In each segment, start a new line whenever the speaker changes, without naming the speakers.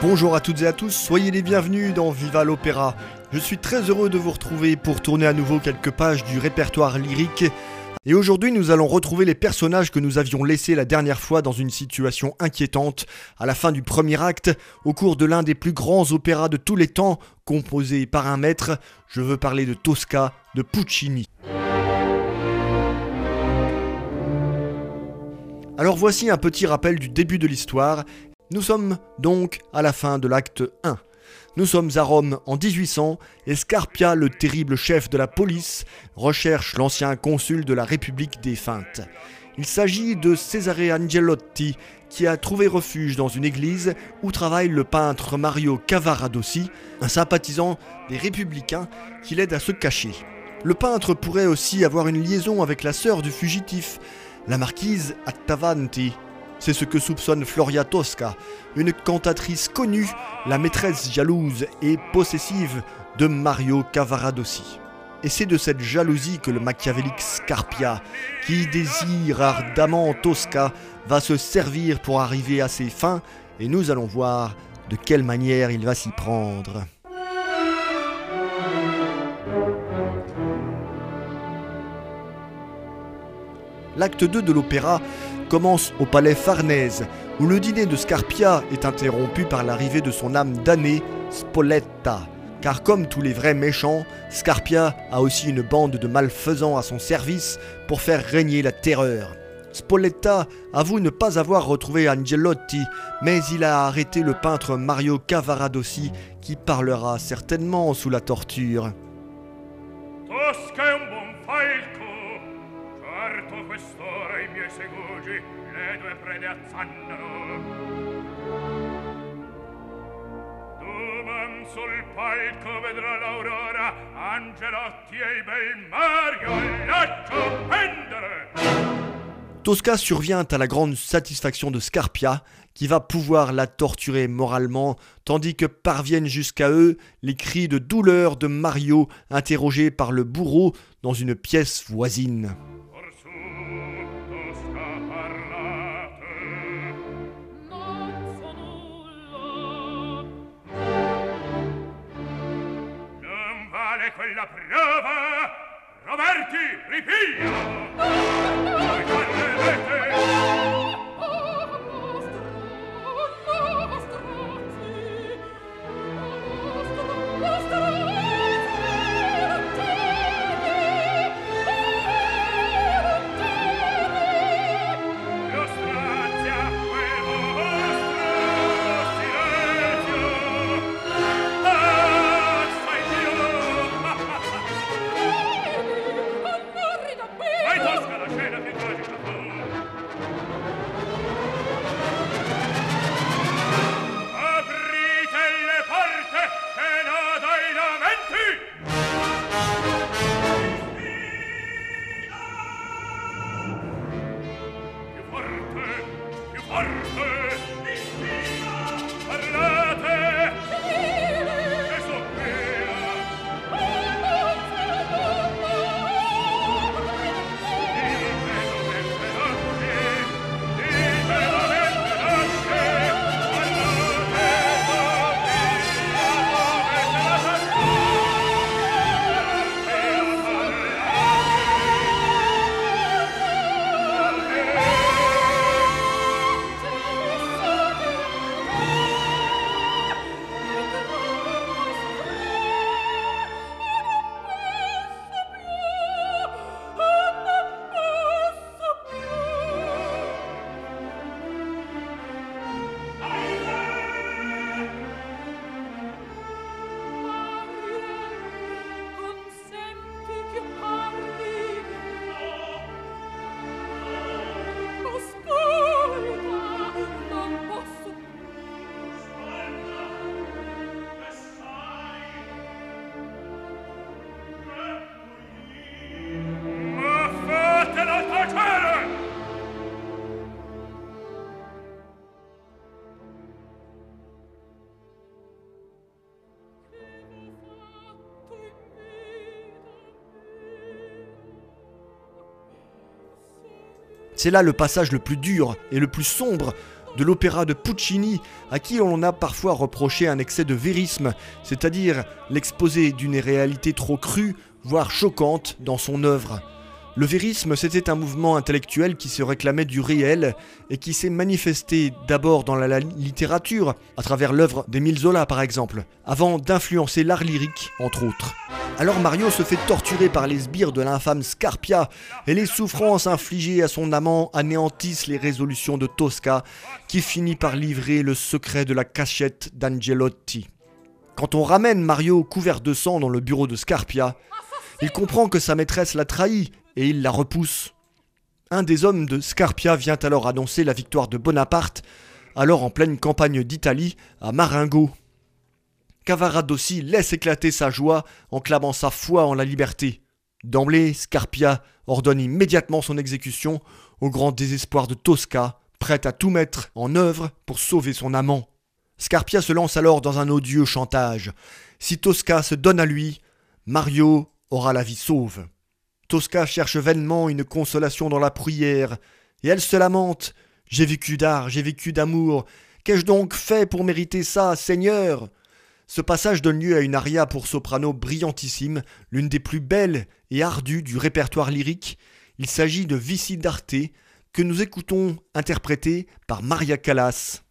Bonjour à toutes et à tous, soyez les bienvenus dans Viva l'Opéra. Je suis très heureux de vous retrouver pour tourner à nouveau quelques pages du répertoire lyrique. Et aujourd'hui, nous allons retrouver les personnages que nous avions laissés la dernière fois dans une situation inquiétante à la fin du premier acte, au cours de l'un des plus grands opéras de tous les temps, composé par un maître. Je veux parler de Tosca de Puccini. Alors voici un petit rappel du début de l'histoire nous sommes donc à la fin de l'acte 1. Nous sommes à Rome en 1800 et Scarpia, le terrible chef de la police, recherche l'ancien consul de la République défunte. Il s'agit de Cesare Angelotti qui a trouvé refuge dans une église où travaille le peintre Mario Cavaradossi, un sympathisant des républicains qui l'aide à se cacher. Le peintre pourrait aussi avoir une liaison avec la sœur du fugitif, la marquise Attavanti, c'est ce que soupçonne Floria Tosca, une cantatrice connue, la maîtresse jalouse et possessive de Mario Cavaradossi. Et c'est de cette jalousie que le machiavélique Scarpia, qui désire ardemment Tosca, va se servir pour arriver à ses fins, et nous allons voir de quelle manière il va s'y prendre. L'acte 2 de l'opéra commence au palais Farnèse, où le dîner de Scarpia est interrompu par l'arrivée de son âme damnée, Spoletta. Car comme tous les vrais méchants, Scarpia a aussi une bande de malfaisants à son service pour faire régner la terreur. Spoletta avoue ne pas avoir retrouvé Angelotti, mais il a arrêté le peintre Mario Cavaradossi qui parlera certainement sous la torture. Tosca survient à la grande satisfaction de Scarpia, qui va pouvoir la torturer moralement, tandis que parviennent jusqu'à eux les cris de douleur de Mario, interrogé par le bourreau dans une pièce voisine. quella prova Roberti ripiglia!
Voi canne C'est là le passage le plus dur et le plus sombre de l'opéra de Puccini, à qui on a parfois reproché un excès de vérisme, c'est-à-dire l'exposé d'une réalité trop crue, voire choquante, dans son œuvre. Le vérisme, c'était un mouvement intellectuel qui se réclamait du réel et qui s'est manifesté d'abord dans la, littérature, à travers l'œuvre d'Émile Zola par exemple, avant d'influencer l'art lyrique, entre autres. Alors Mario se fait torturer par les sbires de l'infâme Scarpia, et les souffrances infligées à son amant anéantissent les résolutions de Tosca, qui finit par livrer le secret de la cachette d'Angelotti. Quand on ramène Mario couvert de sang dans le bureau de Scarpia, il comprend que sa maîtresse l'a trahi et il la repousse. Un des hommes de Scarpia vient alors annoncer la victoire de Bonaparte, alors en pleine campagne d'Italie, à Marengo. Cavaradossi laisse éclater sa joie en clamant sa foi en la liberté. D'emblée, Scarpia ordonne immédiatement son exécution, au grand désespoir de Tosca, prête à tout mettre en œuvre pour sauver son amant. Scarpia se lance alors dans un odieux chantage. Si Tosca se donne à lui, Mario aura la vie sauve. Tosca cherche vainement une consolation dans la prière, et elle se lamente. J'ai vécu d'art, j'ai vécu d'amour. Qu'ai-je donc fait pour mériter ça, Seigneur? Ce passage donne lieu à une aria pour soprano brillantissime, l'une des plus belles et ardues du répertoire lyrique. Il s'agit de Vici d'Arte, que nous écoutons interprété par Maria Callas.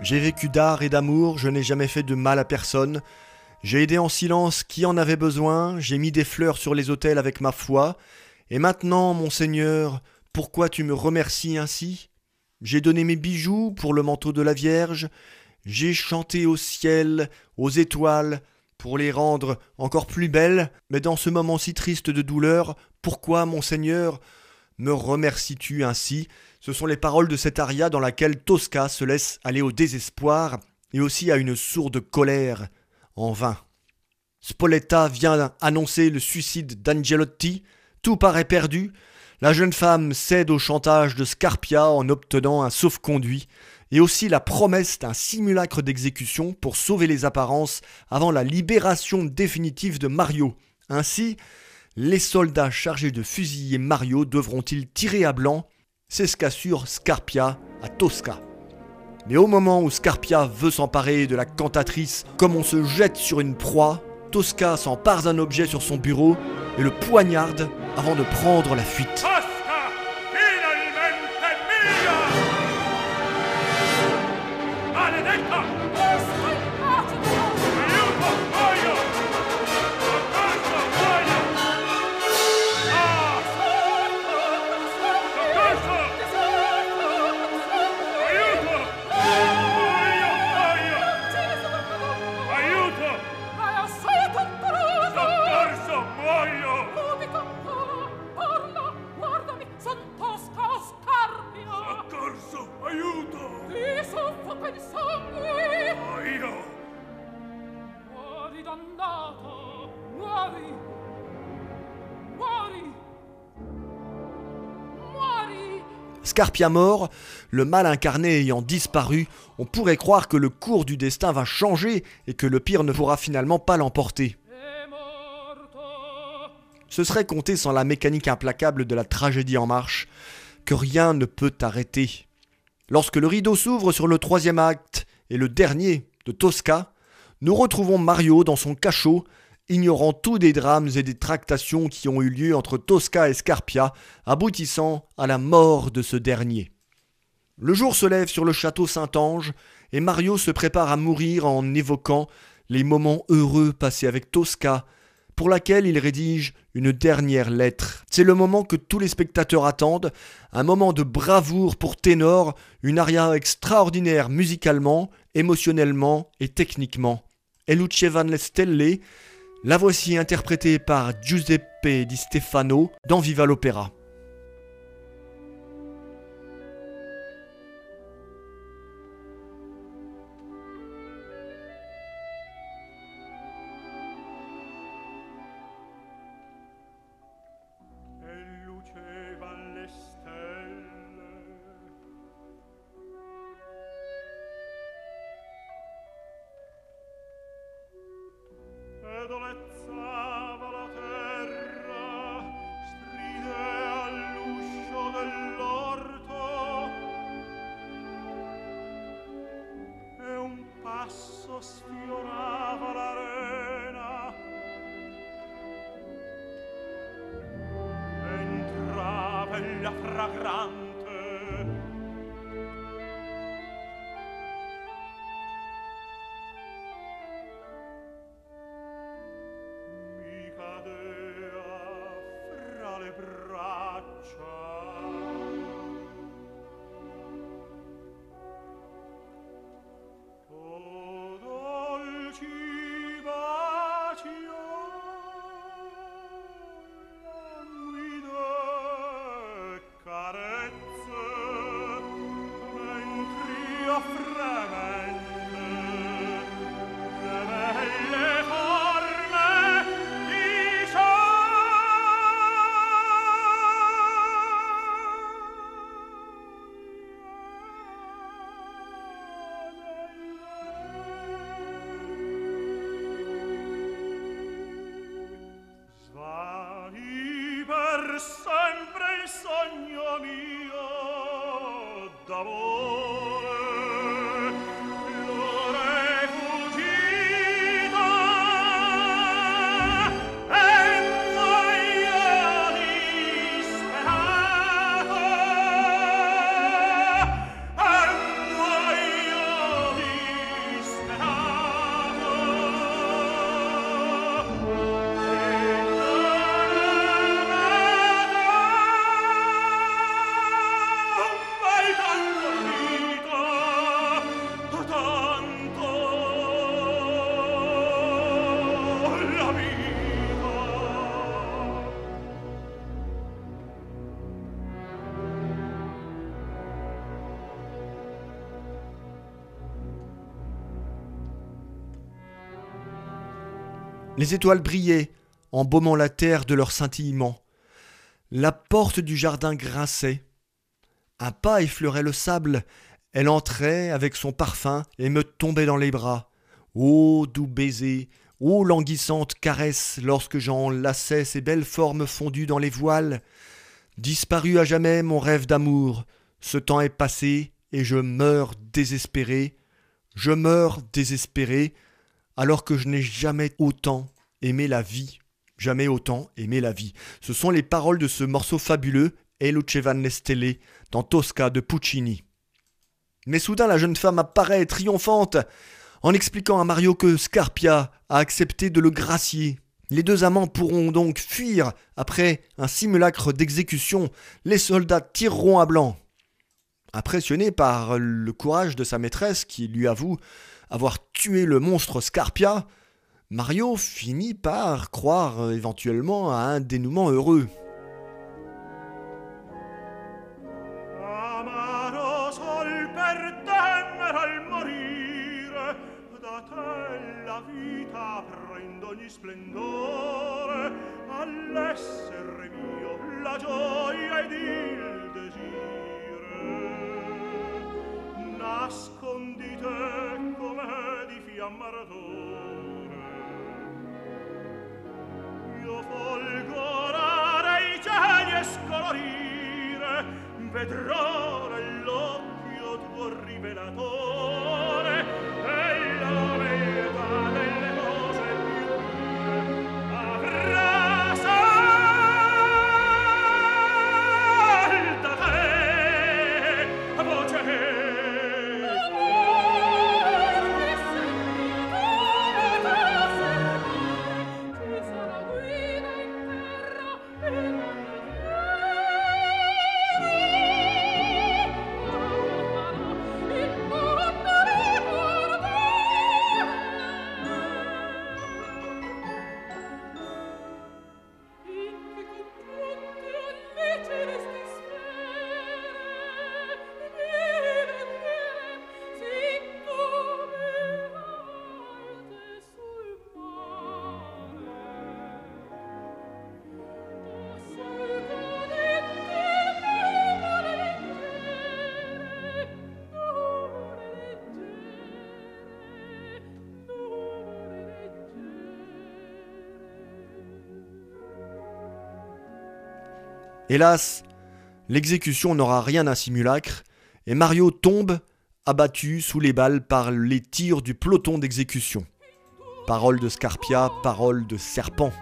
J'ai vécu d'art et d'amour, je n'ai jamais fait de mal à personne. J'ai aidé en silence qui en avait besoin, j'ai mis des fleurs sur les autels avec ma foi. Et maintenant, mon Seigneur, pourquoi tu me remercies ainsi? J'ai donné mes bijoux pour le manteau de la Vierge,
J'ai chanté au ciel, aux étoiles, pour les rendre encore plus belles, mais dans ce moment si triste de douleur, pourquoi, mon Seigneur, me remercies-tu ainsi? Ce sont les paroles de cet aria dans laquelle Tosca se laisse aller au désespoir et aussi à une sourde colère, en vain. Spoletta vient annoncer le suicide d'Angelotti, tout paraît perdu, la jeune femme cède au chantage de Scarpia en obtenant un sauf-conduit, et aussi la promesse d'un simulacre d'exécution pour sauver les apparences avant la libération définitive de Mario. Ainsi, les soldats chargés de fusiller Mario devront-ils tirer à blanc? C'est ce qu'assure Scarpia à Tosca. Mais au moment où Scarpia veut s'emparer de la cantatrice comme on se jette sur une proie, Tosca s'empare d'un objet sur son bureau et le poignarde avant de prendre la fuite. Scarpia mort, le mal incarné ayant disparu, on pourrait croire que le cours du destin va changer et que le pire ne pourra finalement pas l'emporter. Ce serait compter sans la mécanique implacable de la tragédie en marche, que rien ne peut arrêter. Lorsque le rideau s'ouvre sur le troisième acte et le dernier de Tosca, nous retrouvons Mario dans son cachot, ignorant tous des drames et des tractations qui ont eu lieu entre Tosca et Scarpia, aboutissant à la mort de ce dernier. Le jour se lève sur le château Saint-Ange, et Mario se prépare à mourir en évoquant les moments heureux passés avec Tosca, pour laquelle il rédige une dernière lettre. C'est le moment que tous les spectateurs attendent, un moment de bravoure pour ténor, une aria extraordinaire musicalement, émotionnellement et techniquement. Eluce van le Stelle la voici interprétée par Giuseppe Di Stefano dans Viva l'Opéra.
La fragrante
Les étoiles brillaient, embaumant la terre de leur scintillement. La porte du jardin grinçait. Un pas effleurait le sable. Elle entrait avec son parfum et me tombait dans les bras. Ô doux baiser, ô languissante caresse lorsque j'enlaçais ces belles formes fondues dans les voiles. Disparu à jamais mon rêve d'amour. Ce temps est passé et je meurs désespéré. Je meurs désespéré alors que je n'ai jamais autant aimé la vie. Jamais autant aimé la vie. Ce sont les paroles de ce morceau fabuleux, E luce van le stelle, dans Tosca de Puccini. Mais soudain la jeune femme apparaît triomphante en expliquant à Mario que Scarpia a accepté de le gracier. Les deux amants pourront donc fuir après un simulacre d'exécution. Les soldats tireront à blanc. Impressionné par le courage de sa maîtresse qui lui avoue avoir tué le monstre Scarpia, Mario finit par croire euh, éventuellement à un dénouement heureux.
parole di fiamma radore io folgorare i cieli e scolorire. Vedrò nell'occhio tuo rivelatore.
Hélas, l'exécution n'aura rien d'un simulacre, et Mario tombe, abattu sous les balles par les tirs du peloton d'exécution. Parole de Scarpia, parole de serpent.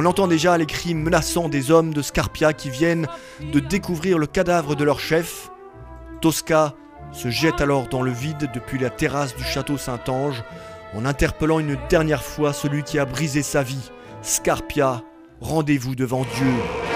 On entend déjà les cris menaçants des hommes de Scarpia qui viennent de découvrir le cadavre de leur chef. Tosca se jette alors dans le vide depuis la terrasse du château Saint-Ange en interpellant une dernière fois celui qui a brisé sa vie. Scarpia, rendez-vous devant Dieu.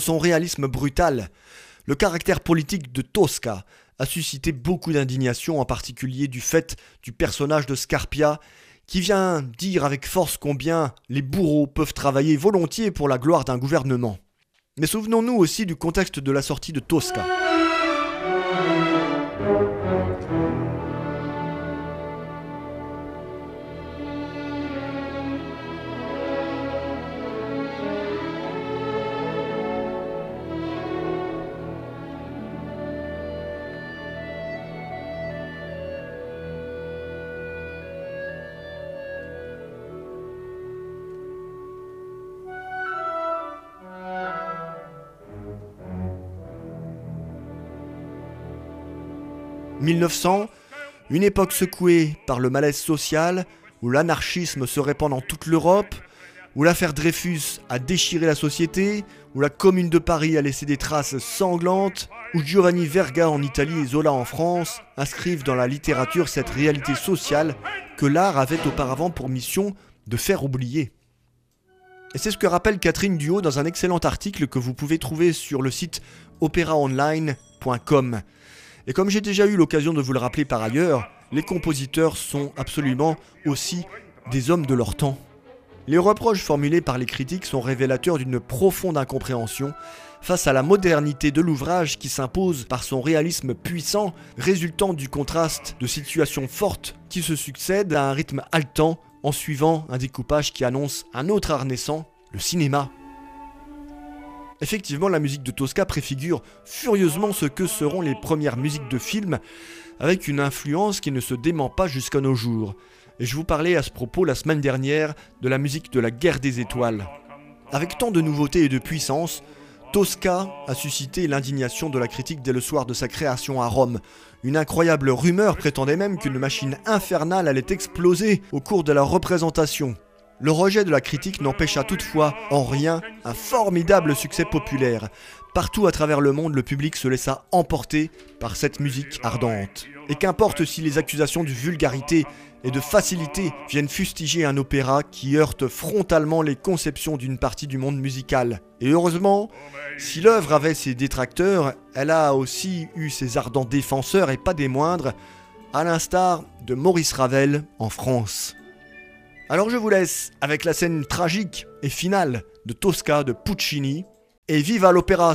Son réalisme brutal, le caractère politique de Tosca a suscité beaucoup d'indignation, en particulier du fait du personnage de Scarpia, qui vient dire avec force combien les bourreaux peuvent travailler volontiers pour la gloire d'un gouvernement. Mais souvenons-nous aussi du contexte de la sortie de Tosca. 1900, une époque secouée par le malaise social, où l'anarchisme se répand dans toute l'Europe, où l'affaire Dreyfus a déchiré la société, où la Commune de Paris a laissé des traces sanglantes, où Giovanni Verga en Italie et Zola en France inscrivent dans la littérature cette réalité sociale que l'art avait auparavant pour mission de faire oublier. Et c'est ce que rappelle Catherine Duhaut dans un excellent article que vous pouvez trouver sur le site opéraonline.com. Et comme j'ai déjà eu l'occasion de vous le rappeler par ailleurs, les compositeurs sont absolument aussi des hommes de leur temps. Les reproches formulés par les critiques sont révélateurs d'une profonde incompréhension face à la modernité de l'ouvrage qui s'impose par son réalisme puissant, résultant du contraste de situations fortes qui se succèdent à un rythme haletant en suivant un découpage qui annonce un autre art naissant, le cinéma. Effectivement, la musique de Tosca préfigure furieusement ce que seront les premières musiques de films, avec une influence qui ne se dément pas jusqu'à nos jours. Et je vous parlais à ce propos la semaine dernière de la musique de la guerre des étoiles. Avec tant de nouveautés et de puissance, Tosca a suscité l'indignation de la critique dès le soir de sa création à Rome. Une incroyable rumeur prétendait même qu'une machine infernale allait exploser au cours de la représentation. Le rejet de la critique n'empêcha toutefois en rien un formidable succès populaire. Partout à travers le monde, le public se laissa emporter par cette musique ardente. Et qu'importe si les accusations de vulgarité et de facilité viennent fustiger un opéra qui heurte frontalement les conceptions d'une partie du monde musical. Et heureusement, si l'œuvre avait ses détracteurs, elle a aussi eu ses ardents défenseurs et pas des moindres, à l'instar de Maurice Ravel en France. Alors je vous laisse avec la scène tragique et finale de Tosca de Puccini et vive l'opéra